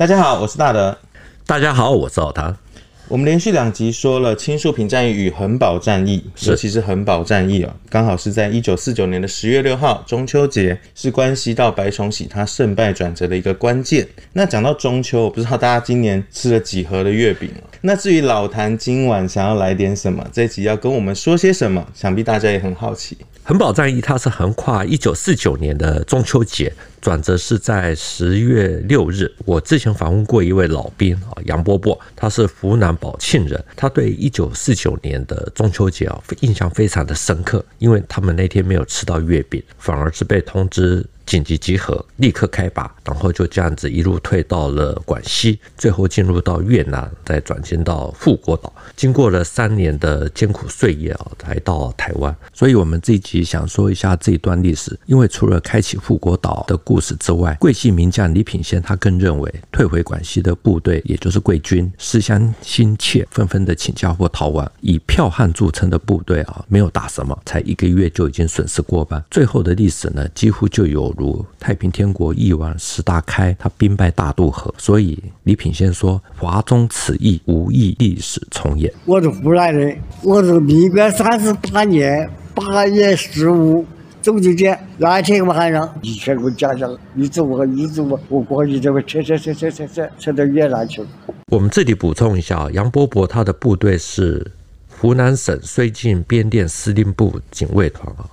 大家好，我是大德。大家好，我是老谭。我们连续两集说了青树坪战役与恒宝战役，尤其是恒宝战役哦，刚好是在一九四九年的十月六号中秋节，是关系到白崇禧他胜败转折的一个关键。那讲到中秋，我不知道大家今年吃了几盒的月饼。那至于老谭今晚想要来点什么，这一集要跟我们说些什么，想必大家也很好奇。横保战役它是横跨一九四九年的中秋节。转折是在十月六日。我之前访问过一位老兵啊，杨波波，他是湖南保庆人，他对一九四九年的中秋节啊印象非常的深刻，因为他们那天没有吃到月饼，反而是被通知。紧急集合，立刻开拔，然后就这样子一路退到了广西，最后进入到越南，再转进到富国岛，经过了三年的艰苦岁月啊，才到台湾。所以，我们这一集想说一下这一段历史，因为除了开启富国岛的故事之外，桂系名将李品仙他更认为，退回广西的部队，也就是桂军，思乡心切，纷纷的请假或逃亡。以剽悍著称的部队啊，没有打什么，才一个月就已经损失过半。最后的历史呢，几乎就有。如太平天国翼王石达开，他兵败大渡河，所以李品仙说：“华中此役无意历史重演。”我是湖南人，我是民国三十八年八月十五中秋节那天晚上，你全给我讲讲，你走我，你走我，我过去这边撤撤撤撤撤撤撤到越南去了。我们这里补充一下，杨伯伯他的部队是湖南省绥靖边店司令部警卫团啊。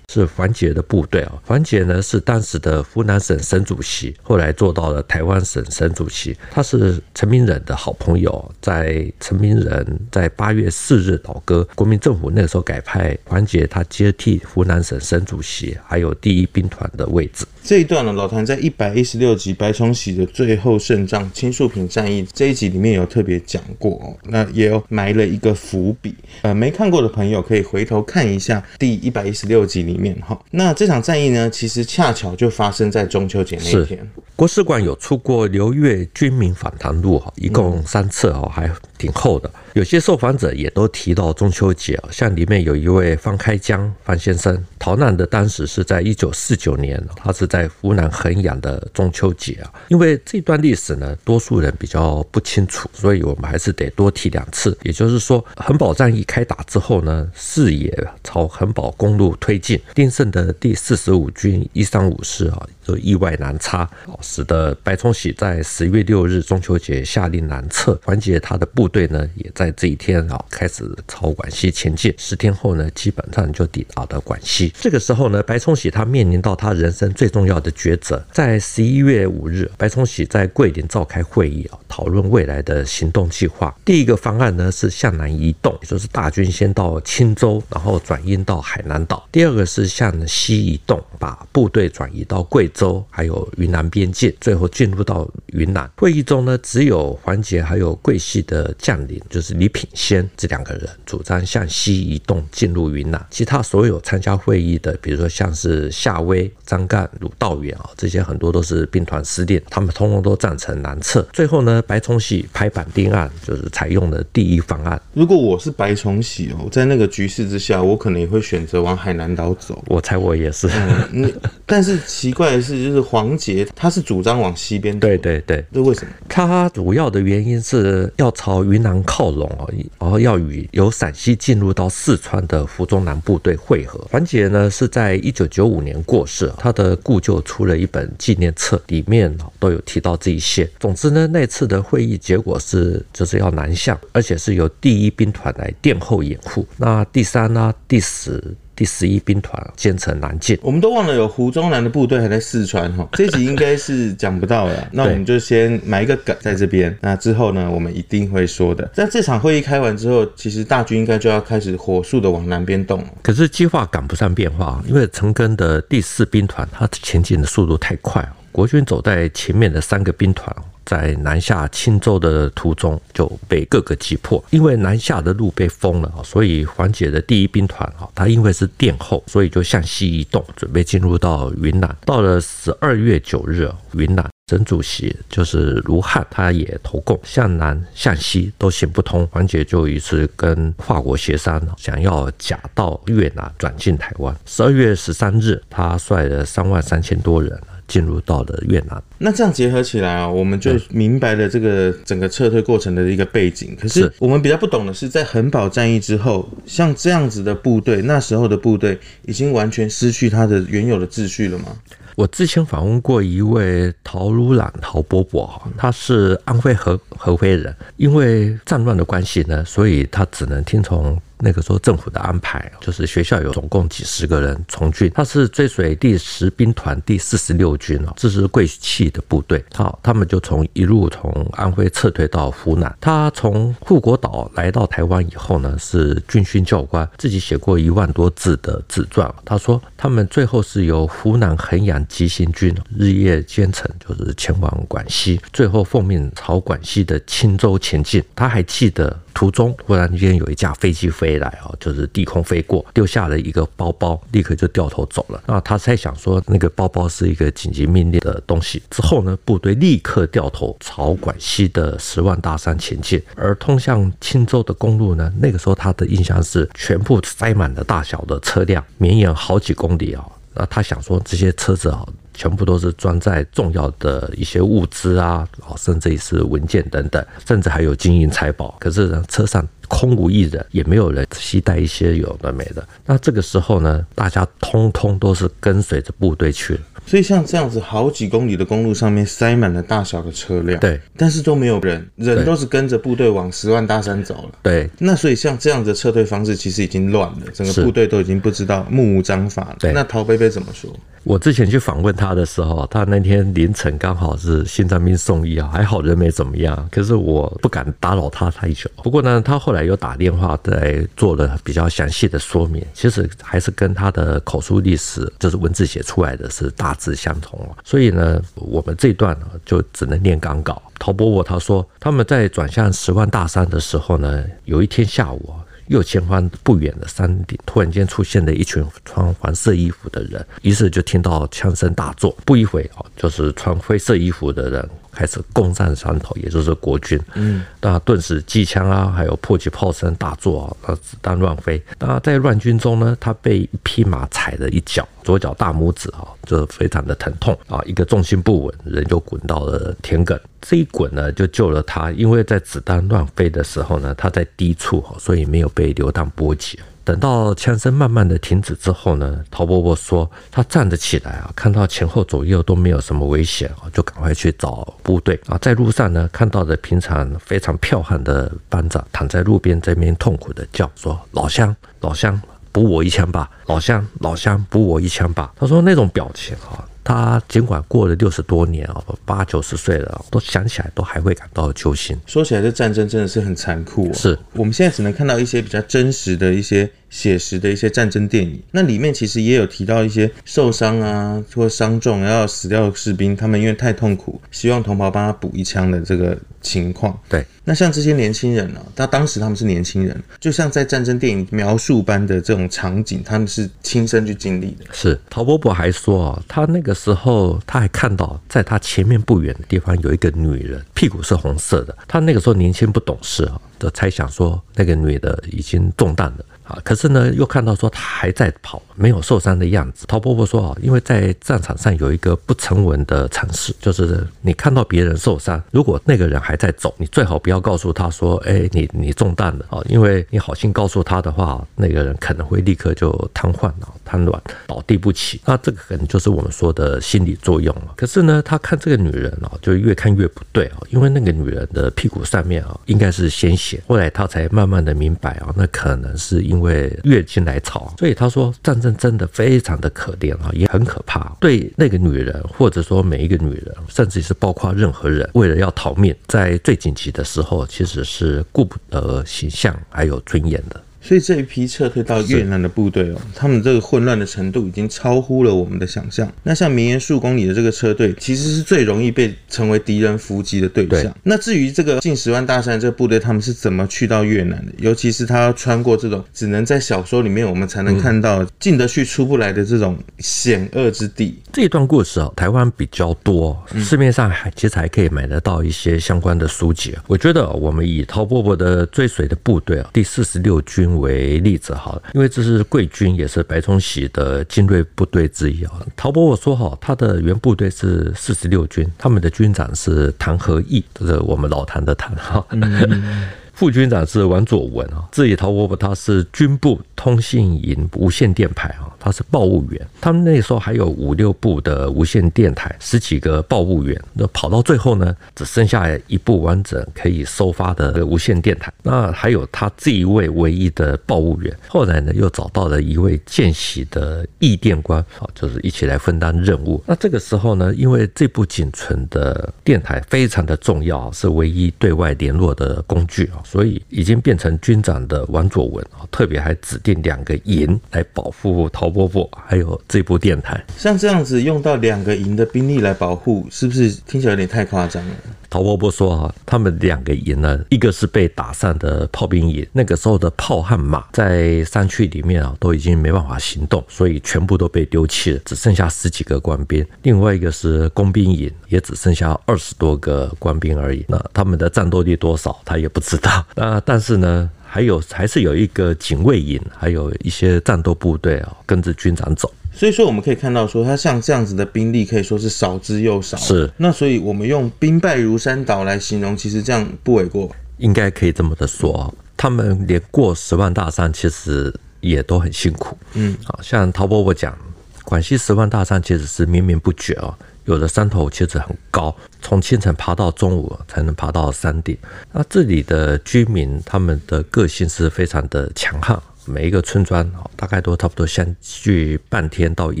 是黄杰的部队啊，黄杰呢是当时的湖南省省主席，后来做到了台湾省省主席。他是陈明仁的好朋友，在陈明仁在八月四日倒戈，国民政府那个时候改派黄杰他接替湖南省省主席，还有第一兵团的位置。这一段呢，老谭在一百一十六集白崇禧的最后胜仗青树坪战役这一集里面有特别讲过哦，那也有埋了一个伏笔。呃，没看过的朋友可以回头看一下第一百一十六集里面。面哈，那这场战役呢，其实恰巧就发生在中秋节那天。国史馆有出过刘越军民访谈录哈，一共三次哦，还挺厚的。有些受访者也都提到中秋节啊，像里面有一位方开江方先生，逃难的当时是在一九四九年，他是在湖南衡阳的中秋节啊。因为这段历史呢，多数人比较不清楚，所以我们还是得多提两次。也就是说，横保战役开打之后呢，视野朝横保公路推进。丁盛的第四十五军一三五师啊，就意外南插，使得白崇禧在十月六日中秋节下令南撤。缓解他的部部队呢，也在这一天啊开始朝广西前进。十天后呢，基本上就抵达了广西。这个时候呢，白崇禧他面临到他人生最重要的抉择。在十一月五日，白崇禧在桂林召开会议啊，讨论未来的行动计划。第一个方案呢是向南移动，也就是大军先到钦州，然后转运到海南岛。第二个是向西移动，把部队转移到贵州，还有云南边境，最后进入到云南。会议中呢，只有黄捷还有桂系的将领，就是李品仙这两个人主张向西移动进入云南。其他所有参加会议的，比如说像是夏威、张干、鲁道远啊，这些很多都是兵团司令，他们通通都赞成南撤。最后呢，白崇禧拍板定案，就是采用了第一方案。如果我是白崇禧哦，在那个局势之下，我可能也会选择往海南岛走。我猜我也是。嗯，但是奇怪的是，就是黄杰他是主张往西边走。对对对，这为什么？他主要的原因是要朝云南靠拢而已，然后要与由陕西进入到四川的胡宗南部队会合。黄捷呢是在一九九五年过世，他的故旧出了一本纪念册，里面都有提到这一些。总之呢，那次的会议结果是就是要南向，而且是由第一兵团来殿后掩护。那第三呢，第十。第十一兵团兼程南进，我们都忘了有胡宗南的部队还在四川哈，这集应该是讲不到了。那我们就先埋一个梗在这边，那之后呢，我们一定会说的。在这场会议开完之后，其实大军应该就要开始火速的往南边动。可是计划赶不上变化，因为陈赓的第四兵团它前进的速度太快，国军走在前面的三个兵团。在南下青州的途中就被各个击破，因为南下的路被封了，所以黄杰的第一兵团啊，他因为是殿后，所以就向西移动，准备进入到云南。到了十二月九日，云南省主席就是卢汉，他也投共，向南向西都行不通，黄杰就于是跟法国协商，想要假到越南转进台湾。十二月十三日，他率了三万三千多人。进入到了越南。那这样结合起来啊，我们就明白了这个整个撤退过程的一个背景。可是我们比较不懂的是，在恒宝战役之后，像这样子的部队，那时候的部队已经完全失去它的原有的秩序了吗？我之前访问过一位陶如朗、陶伯伯哈，他是安徽合合肥人，因为战乱的关系呢，所以他只能听从。那个时候政府的安排，就是学校有总共几十个人从军，他是追随第十兵团第四十六军哦，这是桂系的部队。好，他们就从一路从安徽撤退到湖南。他从护国岛来到台湾以后呢，是军训教官，自己写过一万多字的自传。他说，他们最后是由湖南衡阳急行军日夜兼程，就是前往广西，最后奉命朝广西的钦州前进。他还记得。途中忽然间有一架飞机飞来啊，就是低空飞过，丢下了一个包包，立刻就掉头走了。那他猜想说，那个包包是一个紧急命令的东西。之后呢，部队立刻掉头朝广西的十万大山前进。而通向钦州的公路呢，那个时候他的印象是全部塞满了大小的车辆，绵延好几公里啊。那他想说，这些车子啊。全部都是装载重要的一些物资啊，甚至是文件等等，甚至还有金银财宝。可是呢，车上空无一人，也没有人携带一些有的没的。那这个时候呢，大家通通都是跟随着部队去了。所以像这样子，好几公里的公路上面塞满了大小的车辆，对，但是都没有人，人都是跟着部队往十万大山走了。对，那所以像这样的撤退方式，其实已经乱了，整个部队都已经不知道目无章法了。对，那陶伯伯怎么说？我之前去访问他的时候，他那天凌晨刚好是心脏病送医啊，还好人没怎么样。可是我不敢打扰他太久。不过呢，他后来又打电话来做了比较详细的说明，其实还是跟他的口述历史，就是文字写出来的是大字相同。所以呢，我们这段呢就只能念刚稿。陶伯伯他说，他们在转向十万大山的时候呢，有一天下午。右前方不远的山顶，突然间出现了一群穿黄色衣服的人，于是就听到枪声大作。不一会啊，就是穿灰色衣服的人开始攻占山头，也就是国军。嗯，那顿时机枪啊，还有迫击炮声大作啊，那子弹乱飞。那在乱军中呢，他被一匹马踩了一脚，左脚大拇指啊，就非常的疼痛啊，一个重心不稳，人就滚到了田埂。这一滚呢，就救了他，因为在子弹乱飞的时候呢，他在低处，所以没有被流弹波及。等到枪声慢慢的停止之后呢，陶伯伯说，他站着起来啊，看到前后左右都没有什么危险啊，就赶快去找部队啊。在路上呢，看到的平常非常彪悍的班长躺在路边这边痛苦的叫说：“老乡，老乡，补我一枪吧！老乡，老乡，补我一枪吧！”他说那种表情啊。他尽管过了六十多年啊，八九十岁了，都想起来都还会感到揪心。说起来，这战争真的是很残酷。哦是我们现在只能看到一些比较真实的一些。写实的一些战争电影，那里面其实也有提到一些受伤啊或伤重然后死掉的士兵，他们因为太痛苦，希望同胞帮他补一枪的这个情况。对，那像这些年轻人呢、啊，他当时他们是年轻人，就像在战争电影描述般的这种场景，他们是亲身去经历的。是陶伯伯还说啊，他那个时候他还看到在他前面不远的地方有一个女人，屁股是红色的。他那个时候年轻不懂事啊，就猜想说那个女的已经中弹了。啊，可是呢，又看到说他还在跑，没有受伤的样子。陶伯伯说啊，因为在战场上有一个不成文的常识，就是你看到别人受伤，如果那个人还在走，你最好不要告诉他说，哎，你你中弹了啊，因为你好心告诉他的话，那个人可能会立刻就瘫痪了、瘫软、倒地不起。那这个可能就是我们说的心理作用了。可是呢，他看这个女人啊，就越看越不对啊，因为那个女人的屁股上面啊，应该是鲜血。后来他才慢慢的明白啊，那可能是因。因为月经来潮，所以他说战争真的非常的可怜啊，也很可怕。对那个女人，或者说每一个女人，甚至是包括任何人，为了要逃命，在最紧急的时候，其实是顾不得形象还有尊严的。所以这一批撤退到越南的部队哦，他们这个混乱的程度已经超乎了我们的想象。那像绵延数公里的这个车队，其实是最容易被成为敌人伏击的对象。那至于这个近十万大山这个部队，他们是怎么去到越南的？尤其是他要穿过这种只能在小说里面我们才能看到进得去出不来的这种险恶之地。这一段故事啊，台湾比较多，市面上还其实还可以买得到一些相关的书籍。我觉得我们以陶伯伯的追随的部队啊，第四十六军。军为例子好了，因为这是贵军，也是白崇禧的精锐部队之一啊。陶伯伯说哈，他的原部队是四十六军，他们的军长是谭和义，就是我们老谭的谭哈。嗯 副军长是王佐文啊，至于陶伯伯，他是军部通信营无线电排啊，他是报务员。他们那时候还有五六部的无线电台，十几个报务员。那跑到最后呢，只剩下一部完整可以收发的无线电台。那还有他这一位唯一的报务员。后来呢，又找到了一位见习的译电官啊，就是一起来分担任务。那这个时候呢，因为这部仅存的电台非常的重要，是唯一对外联络的工具啊。所以已经变成军长的王佐文啊，特别还指定两个营来保护陶伯伯，还有这部电台。像这样子用到两个营的兵力来保护，是不是听起来有点太夸张了？陶伯伯说啊，他们两个营呢，一个是被打散的炮兵营，那个时候的炮和马在山区里面啊，都已经没办法行动，所以全部都被丢弃了，只剩下十几个官兵。另外一个是工兵营，也只剩下二十多个官兵而已。那他们的战斗力多少，他也不知道。那但是呢，还有还是有一个警卫营，还有一些战斗部队啊，跟着军长走。所以说，我们可以看到说，他像这样子的兵力可以说是少之又少。是。那所以我们用兵败如山倒来形容，其实这样不为过。应该可以这么的说，他们连过十万大山，其实也都很辛苦。嗯，好像陶伯伯讲，广西十万大山其实是绵绵不绝哦。有的山头其实很高，从清晨爬到中午才能爬到山顶。那这里的居民，他们的个性是非常的强悍。每一个村庄大概都差不多相距半天到一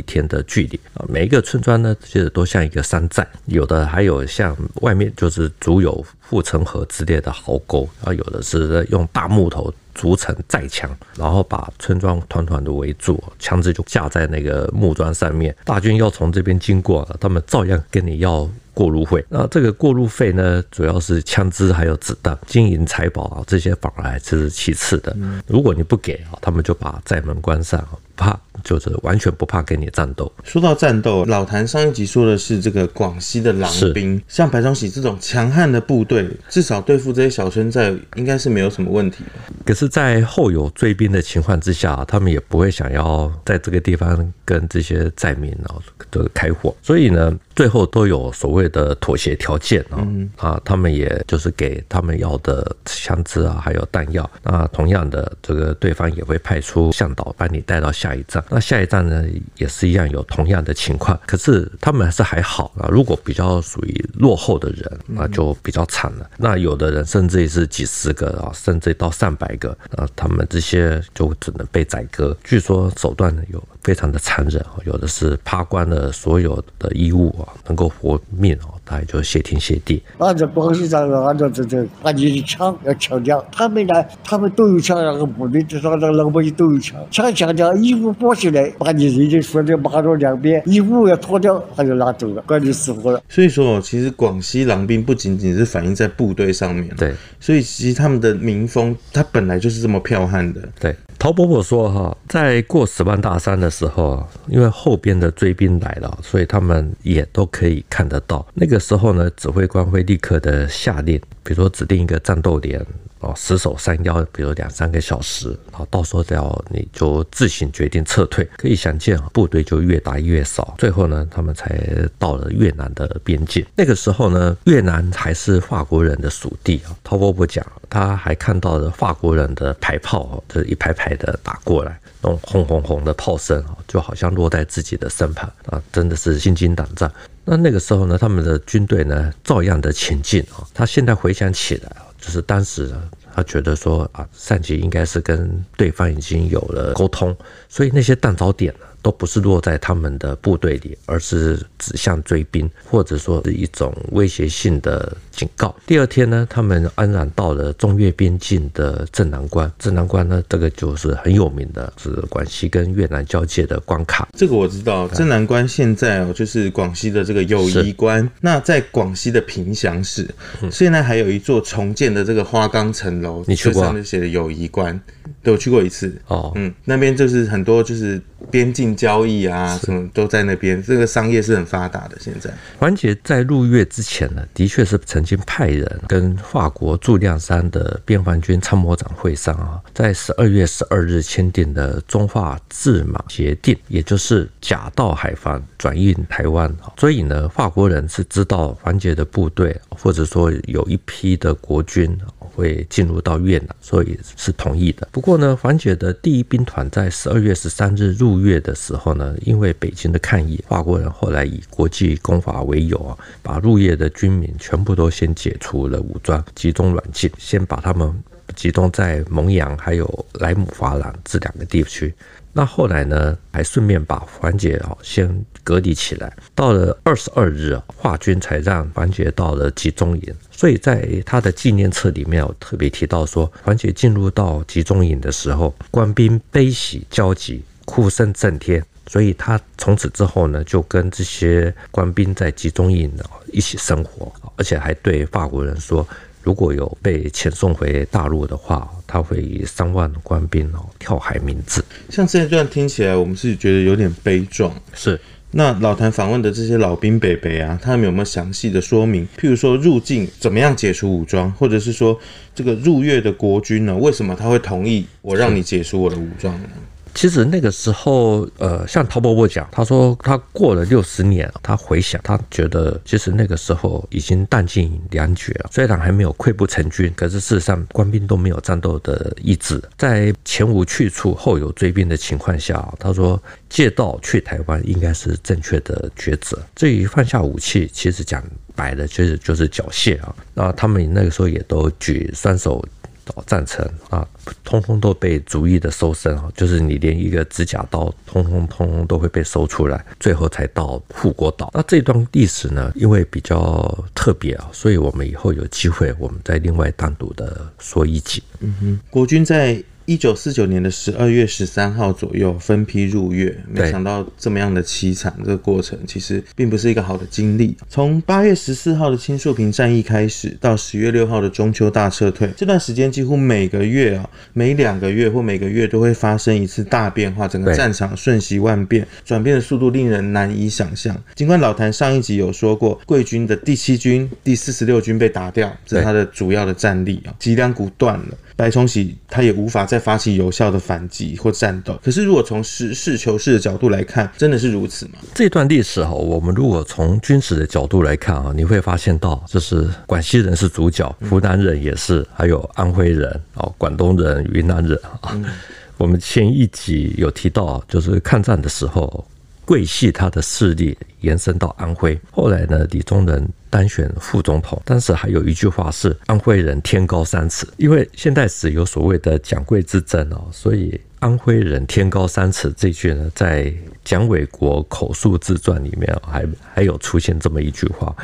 天的距离啊。每一个村庄呢，其实都像一个山寨，有的还有像外面就是足有护城河之类的壕沟，啊有的是用大木头筑成寨墙，然后把村庄团团的围住，枪支就架在那个木桩上面。大军要从这边经过，他们照样跟你要。过路费，那这个过路费呢，主要是枪支还有子弹、金银财宝啊，这些反而还是其次的。如果你不给啊，他们就把寨门关上，怕。就是完全不怕跟你战斗。说到战斗，老谭上一集说的是这个广西的狼兵，像白崇禧这种强悍的部队，至少对付这些小村寨应该是没有什么问题。可是，在后有追兵的情况之下，他们也不会想要在这个地方跟这些寨民啊都开火，所以呢，最后都有所谓的妥协条件啊啊，他们也就是给他们要的枪支啊，还有弹药。那同样的，这个对方也会派出向导把你带到下一站。那下一站呢，也是一样有同样的情况，可是他们还是还好啊。如果比较属于落后的人，那就比较惨了。那有的人甚至是几十个啊，甚至到上百个啊，他们这些就只能被宰割。据说手段呢有非常的残忍，有的是扒光了所有的衣物啊，能够活命哦。他也就谢天谢地。按照广西这个，按照这这，把你的枪要抢掉。他们呢，他们都有枪，那个部队至少那老百姓都有枪。枪抢掉，衣服剥起来，把你人就说的马路两边，衣服要脱掉，他就拿走了，管你死活了。所以说，其实广西狼兵不仅仅是反映在部队上面，对，所以其实他们的民风，他本来就是这么剽悍的，对。陶伯伯说：“哈，在过十万大山的时候，因为后边的追兵来了，所以他们也都可以看得到。那个时候呢，指挥官会立刻的下令，比如说指定一个战斗点。”哦，死守山腰，比如两三个小时，然后到时候要你就自行决定撤退。可以想见，部队就越打越少。最后呢，他们才到了越南的边境。那个时候呢，越南还是法国人的属地啊。陶伯伯讲，他还看到了法国人的排炮，就是一排排的打过来，那种轰轰轰的炮声啊，就好像落在自己的身旁啊，真的是心惊胆战。那那个时候呢，他们的军队呢，照样的前进啊。他现在回想起来。就是当时他觉得说啊，上级应该是跟对方已经有了沟通，所以那些弹着点呢。都不是落在他们的部队里，而是指向追兵，或者说是一种威胁性的警告。第二天呢，他们安然到了中越边境的镇南关。镇南关呢，这个就是很有名的，是广西跟越南交界的关卡。这个我知道，镇南关现在哦，就是广西的这个友谊关。那在广西的平祥市，现在还有一座重建的这个花岗城楼，你去过？上面写的友谊关，都有去过一次。哦，嗯，那边就是很多就是边境。交易啊，什么都在那边，这个商业是很发达的。现在，环杰在入越之前呢，的确是曾经派人跟法国驻亮山的边防军参谋长会上啊，在十二月十二日签订的中法制马协定，也就是假道海防转运台湾。所以呢，法国人是知道环杰的部队，或者说有一批的国军。会进入到越南，所以是同意的。不过呢，桓杰的第一兵团在十二月十三日入粤的时候呢，因为北京的抗议，法国人后来以国际公法为由啊，把入粤的军民全部都先解除了武装，集中软禁，先把他们集中在蒙阳还有莱姆法朗这两个地区。那后来呢，还顺便把桓杰啊先隔离起来。到了二十二日，华军才让桓杰到了集中营。所以在他的纪念册里面有特别提到说，桓杰进入到集中营的时候，官兵悲喜交集，哭声震天。所以他从此之后呢，就跟这些官兵在集中营一起生活，而且还对法国人说，如果有被遣送回大陆的话，他会以三万官兵哦跳海明志。像这一段听起来，我们是觉得有点悲壮，是。那老谭访问的这些老兵北北啊，他们有没有详细的说明？譬如说入境怎么样解除武装，或者是说这个入越的国军呢，为什么他会同意我让你解除我的武装呢？其实那个时候，呃，像陶伯伯讲，他说他过了六十年，他回想，他觉得其实那个时候已经弹尽粮绝了。虽然还没有溃不成军，可是事实上官兵都没有战斗的意志，在前无去处后有追兵的情况下，他说借道去台湾应该是正确的抉择。至于放下武器，其实讲白了，其实就是缴械啊。那他们那个时候也都举双手。赞成啊，通通都被逐一的搜身啊，就是你连一个指甲刀，通通通通都会被搜出来，最后才到护国岛。那这段历史呢，因为比较特别啊，所以我们以后有机会，我们再另外单独的说一集。嗯哼，国军在。一九四九年的十二月十三号左右分批入越，没想到这么样的凄惨。这个过程其实并不是一个好的经历。从八月十四号的青树坪战役开始，到十月六号的中秋大撤退，这段时间几乎每个月啊，每两个月或每个月都会发生一次大变化，整个战场瞬息万变，转变的速度令人难以想象。尽管老谭上一集有说过，贵军的第七军、第四十六军被打掉，这是他的主要的战力啊，脊梁骨断了。白崇禧他也无法再发起有效的反击或战斗。可是，如果从实事求是的角度来看，真的是如此吗？这段历史哈，我们如果从军事的角度来看啊，你会发现到，就是广西人是主角，湖南人也是，还有安徽人啊、广东人、云南人啊。我们前一集有提到，就是抗战的时候，桂系他的势力延伸到安徽，后来呢，李宗仁。当选副总统，当时还有一句话是“安徽人天高三尺”，因为现代史有所谓的蒋桂之争哦，所以。安徽人天高三尺这句呢，在蒋纬国口述自传里面还还有出现这么一句话。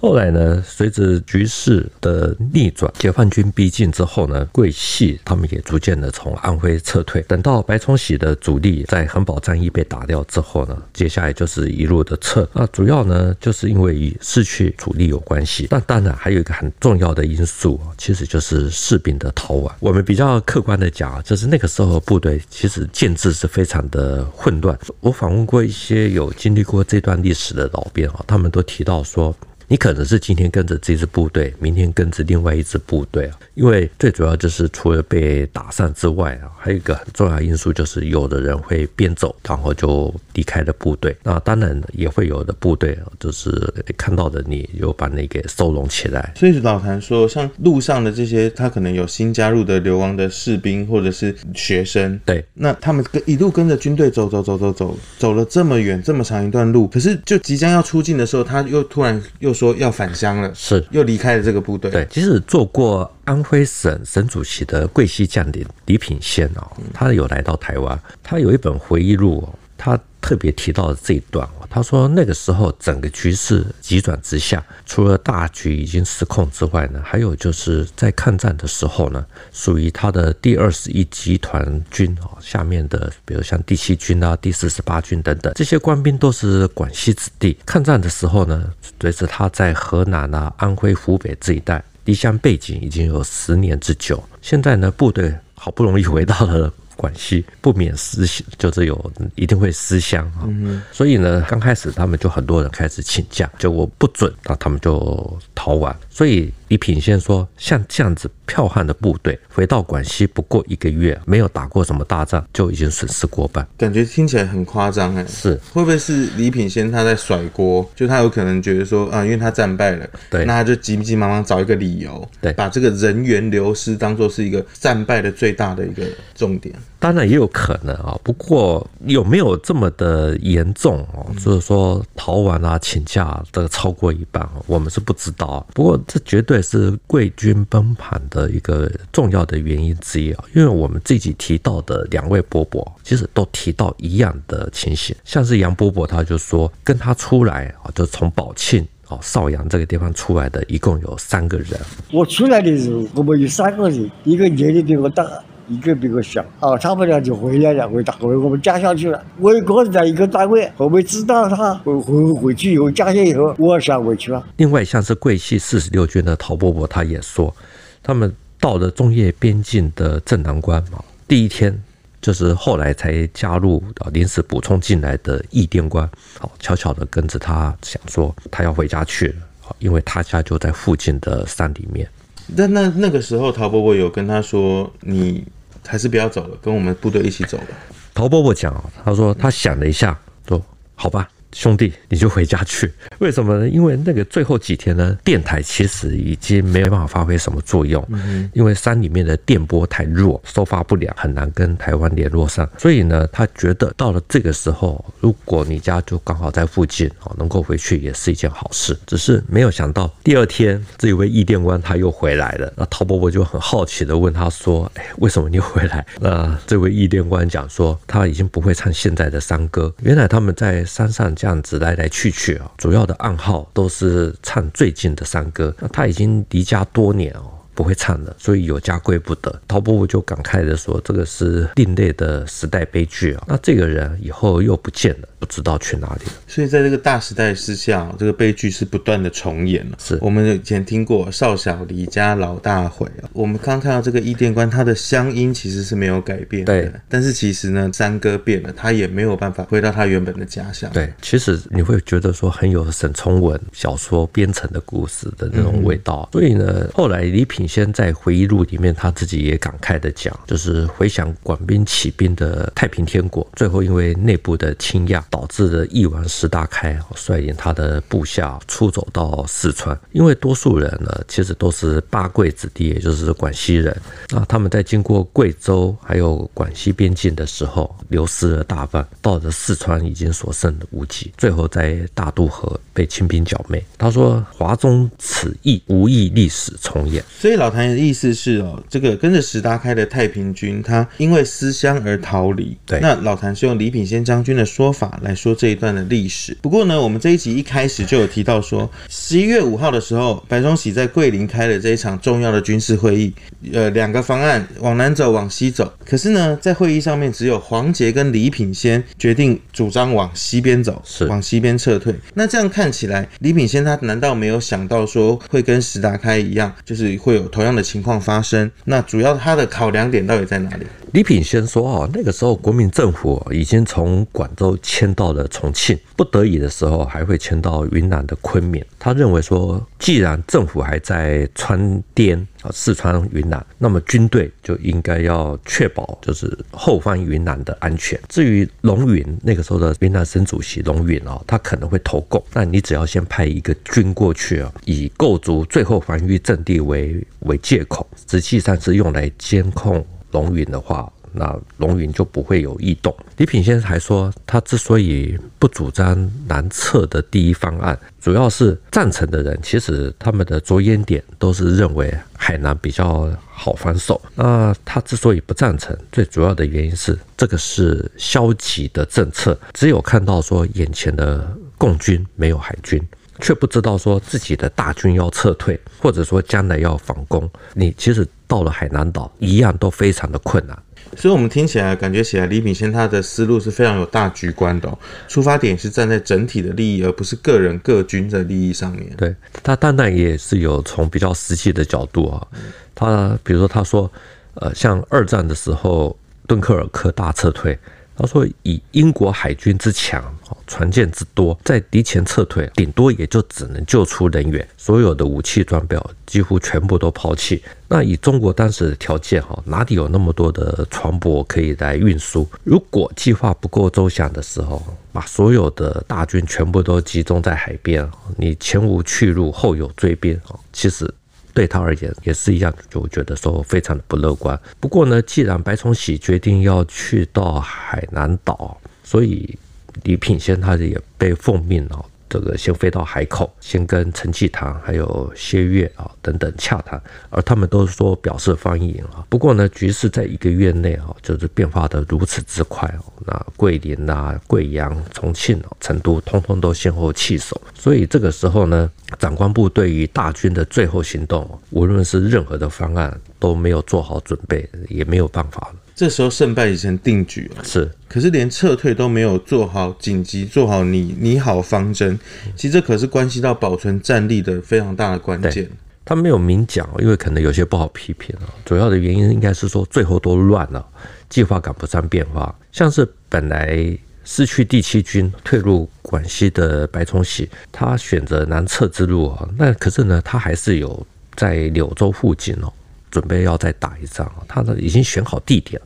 后来呢，随着局势的逆转，解放军逼近之后呢，桂系他们也逐渐的从安徽撤退。等到白崇禧的主力在恒宝战役被打掉之后呢，接下来就是一路的撤。那主要呢，就是因为与失去主力有关系。但当然还有一个很重要的因素，其实就是士兵的逃亡。我们比较客观的讲，就是那个时候部队。对，其实建制是非常的混乱。我访问过一些有经历过这段历史的老兵啊，他们都提到说。你可能是今天跟着这支部队，明天跟着另外一支部队啊。因为最主要就是除了被打散之外啊，还有一个很重要因素就是有的人会边走，然后就离开了部队。那当然也会有的部队就是看到的你，又把你给收容起来。所以老谭说，像路上的这些，他可能有新加入的流亡的士兵或者是学生，对，那他们跟一路跟着军队走走走走走，走了这么远这么长一段路，可是就即将要出境的时候，他又突然又。说要返乡了，是又离开了这个部队。对，其实做过安徽省省主席的桂系将领李品仙哦，他有来到台湾，他有一本回忆录哦，他。特别提到的这一段，他说那个时候整个局势急转直下，除了大局已经失控之外呢，还有就是在抗战的时候呢，属于他的第二十一集团军啊下面的，比如像第七军啊、第四十八军等等，这些官兵都是广西子弟。抗战的时候呢，随着他在河南啊、安徽、湖北这一带离乡背井已经有十年之久，现在呢部队好不容易回到了。广西，不免思就是有一定会思乡啊。嗯、所以呢，刚开始他们就很多人开始请假，结果不准，那他们就逃亡。所以李品仙说，像这样子剽悍的部队回到广西不过一个月，没有打过什么大仗，就已经损失过半。感觉听起来很夸张哎，是会不会是李品仙他在甩锅？就他有可能觉得说啊，因为他战败了，对，那他就急急忙忙找一个理由，对，把这个人员流失当做是一个战败的最大的一个重点。当然也有可能啊，不过有没有这么的严重哦？就是说逃亡啊、请假这个超过一半，我们是不知道。不过这绝对也是贵军崩盘的一个重要的原因之一啊，因为我们自己提到的两位伯伯，其实都提到一样的情形。像是杨伯伯，他就说跟他出来啊，就从宝庆啊邵阳这个地方出来的，一共有三个人。我出来的时候，我们有三个人，一个年龄比我大。一个比个小，啊，他们俩就回来了，回到回我们家乡去了。我一个人在一个单位，后面知道他回回回去以后，家乡以后，我想回去了。另外，像是桂系四十六军的陶伯伯，他也说，他们到了中越边境的镇南关嘛，第一天就是后来才加入啊临时补充进来的义甸关，好悄悄的跟着他，想说他要回家去了，因为他家就在附近的山里面。那那那个时候，陶伯伯有跟他说你。还是不要走了，跟我们部队一起走吧。陶伯伯讲，他说他想了一下，说好吧。兄弟，你就回家去。为什么呢？因为那个最后几天呢，电台其实已经没有办法发挥什么作用，因为山里面的电波太弱，收发不了，很难跟台湾联络上。所以呢，他觉得到了这个时候，如果你家就刚好在附近，哦，能够回去也是一件好事。只是没有想到，第二天这一位义电官他又回来了。那陶伯伯就很好奇的问他说：“哎，为什么你回来？” 那这位义电官讲说：“他已经不会唱现在的山歌，原来他们在山上讲。”这样子来来去去啊，主要的暗号都是唱最近的山歌。那他已经离家多年哦。不会唱的，所以有家归不得。陶伯伯就感慨的说：“这个是另类的时代悲剧啊！那这个人以后又不见了，不知道去哪里了。所以在这个大时代之下，这个悲剧是不断的重演了。是我们以前听过‘少小离家老大回’啊。我们刚看到这个伊甸关，他的乡音其实是没有改变的。对，但是其实呢，山歌变了，他也没有办法回到他原本的家乡。对，其实你会觉得说很有沈从文小说编成的故事的那种味道。嗯、所以呢，后来李品。先在回忆录里面，他自己也感慨的讲，就是回想广兵起兵的太平天国，最后因为内部的倾轧，导致了义王石达开率领他的部下出走到四川。因为多数人呢，其实都是八桂子弟，也就是广西人。那他们在经过贵州还有广西边境的时候，流失了大半，到了四川已经所剩无几，最后在大渡河被清兵剿灭。他说：“华中此役无意历史重演。”所以。老谭的意思是哦，这个跟着石达开的太平军，他因为思乡而逃离。对，那老谭是用李品仙将军的说法来说这一段的历史。不过呢，我们这一集一开始就有提到说，十一月五号的时候，白崇禧在桂林开了这一场重要的军事会议，呃，两个方案，往南走，往西走。可是呢，在会议上面，只有黄杰跟李品仙决定主张往西边走，是往西边撤退。那这样看起来，李品仙他难道没有想到说会跟石达开一样，就是会有？同样的情况发生，那主要他的考量点到底在哪里？李品先说：“啊，那个时候国民政府已经从广州迁到了重庆，不得已的时候还会迁到云南的昆明。他认为说，既然政府还在川滇啊，四川云南，那么军队就应该要确保就是后方云南的安全。至于龙云那个时候的云南省主席龙云啊，他可能会投共，那你只要先派一个军过去啊，以构筑最后防御阵地为为借口，实际上是用来监控。”龙云的话，那龙云就不会有异动。李品仙还说，他之所以不主张南撤的第一方案，主要是赞成的人其实他们的着眼点都是认为海南比较好防守。那他之所以不赞成，最主要的原因是这个是消极的政策，只有看到说眼前的共军没有海军。却不知道说自己的大军要撤退，或者说将来要反攻，你其实到了海南岛一样都非常的困难。所以，我们听起来感觉起来，李炳宪他的思路是非常有大局观的，出发点是站在整体的利益，而不是个人各军的利益上面。对，他当然也是有从比较实际的角度啊，他比如说他说，呃，像二战的时候。敦刻尔克大撤退。他说：“以英国海军之强，船舰之多，在敌前撤退，顶多也就只能救出人员，所有的武器装备几乎全部都抛弃。那以中国当时的条件，哈，哪里有那么多的船舶可以来运输？如果计划不够周详的时候，把所有的大军全部都集中在海边，你前无去路，后有追兵，其实。”对他而言也是一样，就觉得说非常的不乐观。不过呢，既然白崇禧决定要去到海南岛，所以李品仙他也被奉命哦。这个先飞到海口，先跟陈济棠还有谢岳啊等等洽谈，而他们都说表示欢迎啊。不过呢，局势在一个月内啊，就是变化的如此之快哦。那桂林呐、贵阳、重庆、成都，通通都先后弃守。所以这个时候呢，长官部对于大军的最后行动，无论是任何的方案都没有做好准备，也没有办法了。这时候胜败已成定局了，是，可是连撤退都没有做好紧急做好你你好方针，其实这可是关系到保存战力的非常大的关键。他没有明讲，因为可能有些不好批评啊。主要的原因应该是说最后都乱了，计划赶不上变化。像是本来失去第七军退入广西的白崇禧，他选择南撤之路啊，那可是呢，他还是有在柳州附近哦。准备要再打一仗，他呢已经选好地点，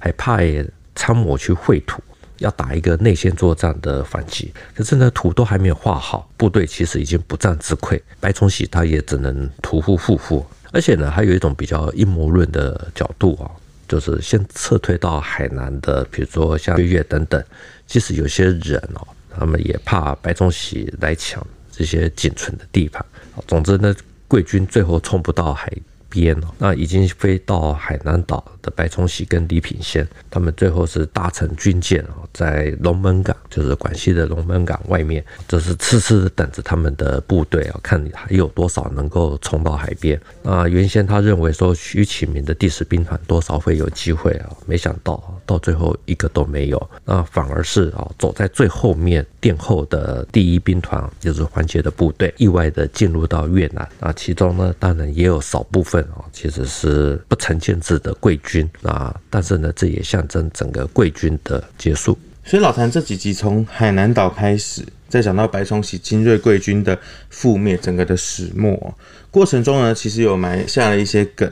还派参谋去绘图，要打一个内线作战的反击。可是呢，图都还没有画好，部队其实已经不战自溃。白崇禧他也只能屠夫复复。而且呢，还有一种比较阴谋论的角度啊，就是先撤退到海南的，比如说像薛岳等等，即使有些人哦，他们也怕白崇禧来抢这些仅存的地盘。总之呢，贵军最后冲不到海边哦，那已经飞到海南岛的白崇禧跟李品仙，他们最后是搭乘军舰啊，在龙门港，就是广西的龙门港外面，就是痴痴的等着他们的部队啊，看还有多少能够冲到海边。那原先他认为说徐启明的第十兵团多少会有机会啊，没想到到最后一个都没有，那反而是啊走在最后面殿后的第一兵团，就是黄捷的部队，意外的进入到越南。那其中呢，当然也有少部分啊。其实是不成建制的贵军军啊，但是呢，这也象征整个贵军的结束。所以老谭这几集从海南岛开始，再讲到白崇禧精锐贵军的覆灭，整个的始末过程中呢，其实有埋下了一些梗。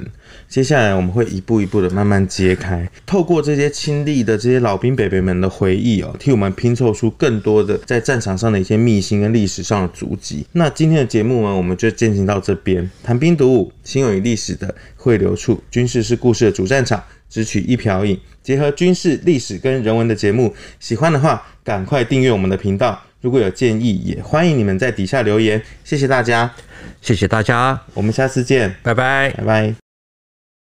接下来我们会一步一步的慢慢揭开，透过这些亲历的这些老兵伯伯们的回忆哦，替我们拼凑出更多的在战场上的一些秘辛跟历史上的足迹。那今天的节目呢，我们就进行到这边。谈兵读武，心有与历史的汇流处，军事是故事的主战场，只取一瓢饮，结合军事历史跟人文的节目。喜欢的话，赶快订阅我们的频道。如果有建议，也欢迎你们在底下留言。谢谢大家，谢谢大家，我们下次见，拜拜，拜拜。